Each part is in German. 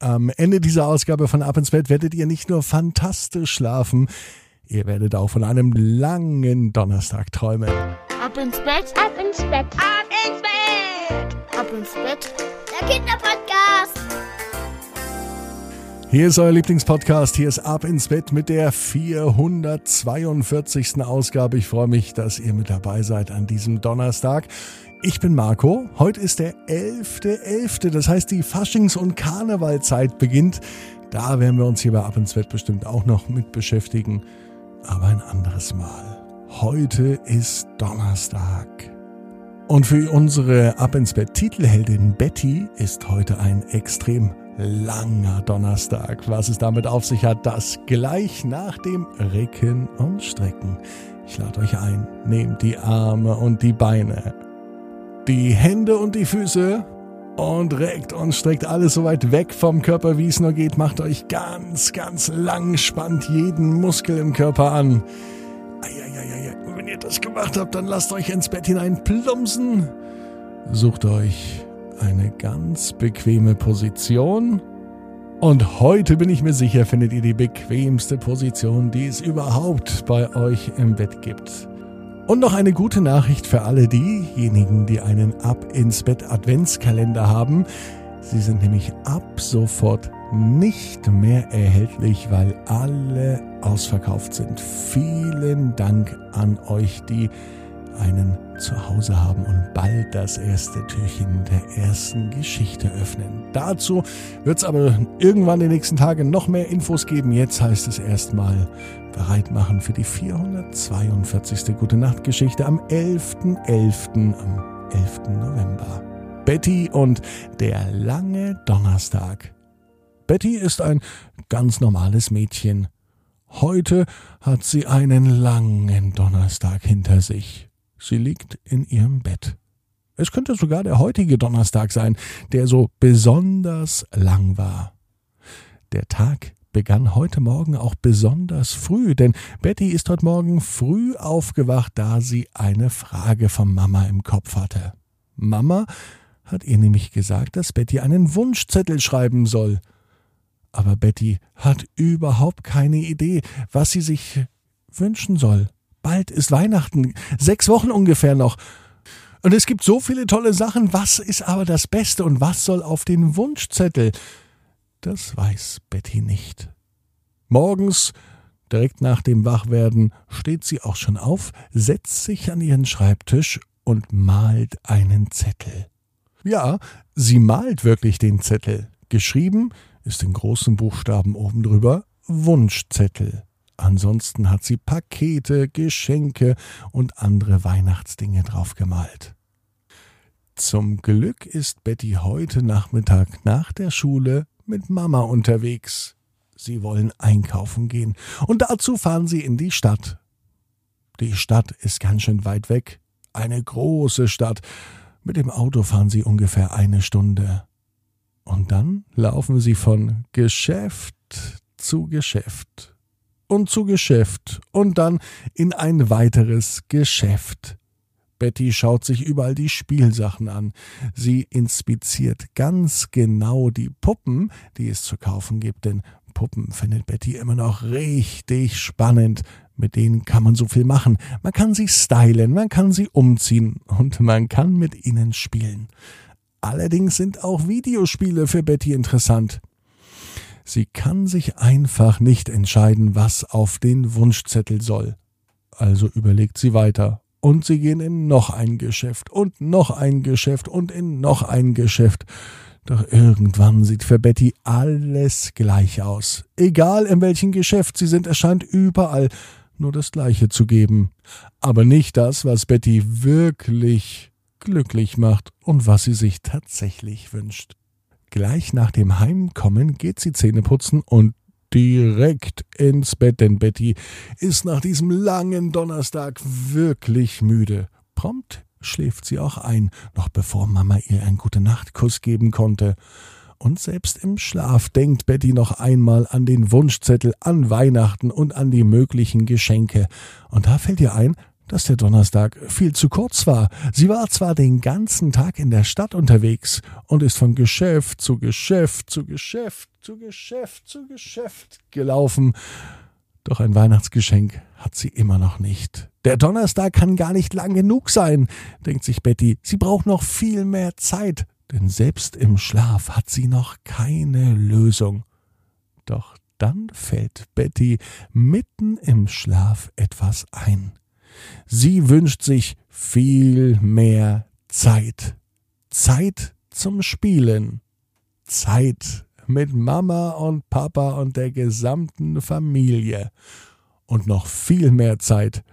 Am Ende dieser Ausgabe von Ab ins Bett werdet ihr nicht nur fantastisch schlafen, ihr werdet auch von einem langen Donnerstag träumen. Ab ins Bett, ab ins Bett, ab ins Bett, ab ins Bett. Der Kinderpodcast. Hier ist euer Lieblingspodcast. Hier ist Ab ins Bett mit der 442. Ausgabe. Ich freue mich, dass ihr mit dabei seid an diesem Donnerstag. Ich bin Marco. Heute ist der 11.11., .11., das heißt die Faschings- und Karnevalzeit beginnt. Da werden wir uns hier bei Ab ins Bett bestimmt auch noch mit beschäftigen. Aber ein anderes Mal. Heute ist Donnerstag. Und für unsere Ab ins Bett Titelheldin Betty ist heute ein extrem langer Donnerstag. Was es damit auf sich hat, das gleich nach dem Recken und Strecken. Ich lade euch ein, nehmt die Arme und die Beine die Hände und die Füße und reckt und streckt alles so weit weg vom Körper, wie es nur geht. Macht euch ganz, ganz lang, spannt jeden Muskel im Körper an. Eieieiei. Und wenn ihr das gemacht habt, dann lasst euch ins Bett hinein plumpsen. Sucht euch eine ganz bequeme Position. Und heute bin ich mir sicher, findet ihr die bequemste Position, die es überhaupt bei euch im Bett gibt. Und noch eine gute Nachricht für alle diejenigen, die einen Ab ins Bett Adventskalender haben. Sie sind nämlich ab sofort nicht mehr erhältlich, weil alle ausverkauft sind. Vielen Dank an euch, die einen zu Hause haben und bald das erste Türchen der ersten Geschichte öffnen. Dazu wird es aber irgendwann die nächsten Tage noch mehr Infos geben. Jetzt heißt es erstmal bereit machen für die 442. Gute Nacht Geschichte am 11.11. .11., am 11. November. Betty und der lange Donnerstag. Betty ist ein ganz normales Mädchen. Heute hat sie einen langen Donnerstag hinter sich. Sie liegt in ihrem Bett. Es könnte sogar der heutige Donnerstag sein, der so besonders lang war. Der Tag begann heute Morgen auch besonders früh, denn Betty ist heute Morgen früh aufgewacht, da sie eine Frage von Mama im Kopf hatte. Mama hat ihr nämlich gesagt, dass Betty einen Wunschzettel schreiben soll. Aber Betty hat überhaupt keine Idee, was sie sich wünschen soll. Bald ist Weihnachten, sechs Wochen ungefähr noch. Und es gibt so viele tolle Sachen. Was ist aber das Beste und was soll auf den Wunschzettel? Das weiß Betty nicht. Morgens, direkt nach dem Wachwerden, steht sie auch schon auf, setzt sich an ihren Schreibtisch und malt einen Zettel. Ja, sie malt wirklich den Zettel. Geschrieben ist in großen Buchstaben oben drüber Wunschzettel. Ansonsten hat sie Pakete, Geschenke und andere Weihnachtsdinge drauf gemalt. Zum Glück ist Betty heute Nachmittag nach der Schule mit Mama unterwegs. Sie wollen einkaufen gehen. Und dazu fahren sie in die Stadt. Die Stadt ist ganz schön weit weg. Eine große Stadt. Mit dem Auto fahren sie ungefähr eine Stunde. Und dann laufen sie von Geschäft zu Geschäft und zu Geschäft und dann in ein weiteres Geschäft. Betty schaut sich überall die Spielsachen an. Sie inspiziert ganz genau die Puppen, die es zu kaufen gibt, denn Puppen findet Betty immer noch richtig spannend. Mit denen kann man so viel machen. Man kann sie stylen, man kann sie umziehen und man kann mit ihnen spielen. Allerdings sind auch Videospiele für Betty interessant. Sie kann sich einfach nicht entscheiden, was auf den Wunschzettel soll. Also überlegt sie weiter und sie gehen in noch ein Geschäft und noch ein Geschäft und in noch ein Geschäft. Doch irgendwann sieht für Betty alles gleich aus. Egal in welchem Geschäft sie sind, es scheint überall nur das Gleiche zu geben. Aber nicht das, was Betty wirklich glücklich macht und was sie sich tatsächlich wünscht. Gleich nach dem Heimkommen geht sie Zähne putzen und direkt ins Bett, denn Betty ist nach diesem langen Donnerstag wirklich müde. Prompt schläft sie auch ein, noch bevor Mama ihr einen gute Nachtkuss geben konnte. Und selbst im Schlaf denkt Betty noch einmal an den Wunschzettel, an Weihnachten und an die möglichen Geschenke. Und da fällt ihr ein, dass der Donnerstag viel zu kurz war. Sie war zwar den ganzen Tag in der Stadt unterwegs und ist von Geschäft zu Geschäft zu Geschäft zu Geschäft zu Geschäft gelaufen, doch ein Weihnachtsgeschenk hat sie immer noch nicht. Der Donnerstag kann gar nicht lang genug sein, denkt sich Betty. Sie braucht noch viel mehr Zeit, denn selbst im Schlaf hat sie noch keine Lösung. Doch dann fällt Betty mitten im Schlaf etwas ein. Sie wünscht sich viel mehr Zeit. Zeit zum Spielen. Zeit mit Mama und Papa und der gesamten Familie. Und noch viel mehr Zeit,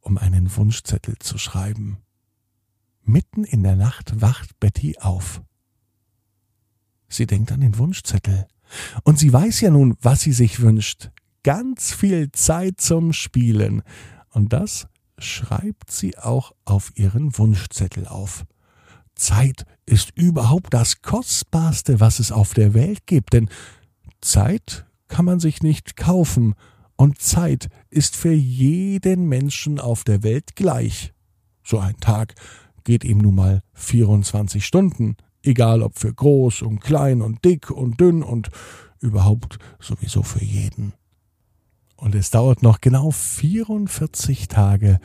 um einen Wunschzettel zu schreiben. Mitten in der Nacht wacht Betty auf. Sie denkt an den Wunschzettel. Und sie weiß ja nun, was sie sich wünscht. Ganz viel Zeit zum Spielen. Und das schreibt sie auch auf ihren Wunschzettel auf. Zeit ist überhaupt das Kostbarste, was es auf der Welt gibt, denn Zeit kann man sich nicht kaufen, und Zeit ist für jeden Menschen auf der Welt gleich. So ein Tag geht ihm nun mal 24 Stunden, egal ob für groß und klein und dick und dünn und überhaupt sowieso für jeden. Und es dauert noch genau 44 Tage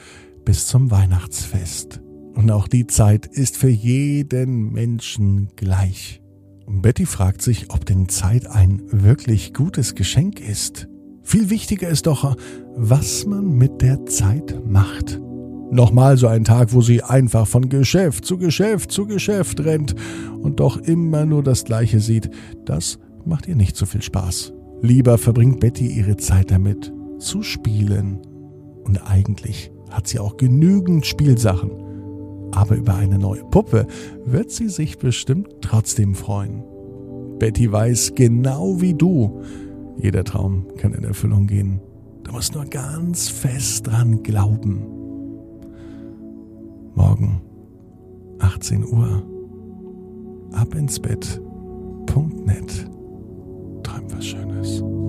bis zum Weihnachtsfest. Und auch die Zeit ist für jeden Menschen gleich. Betty fragt sich, ob denn Zeit ein wirklich gutes Geschenk ist. Viel wichtiger ist doch, was man mit der Zeit macht. Nochmal so ein Tag, wo sie einfach von Geschäft zu Geschäft zu Geschäft rennt und doch immer nur das Gleiche sieht, das macht ihr nicht so viel Spaß. Lieber verbringt Betty ihre Zeit damit, zu spielen. Und eigentlich hat sie auch genügend Spielsachen. Aber über eine neue Puppe wird sie sich bestimmt trotzdem freuen. Betty weiß genau wie du, jeder Traum kann in Erfüllung gehen. Du musst nur ganz fest dran glauben. Morgen, 18 Uhr, ab ins Bett.net. Träum was Schönes.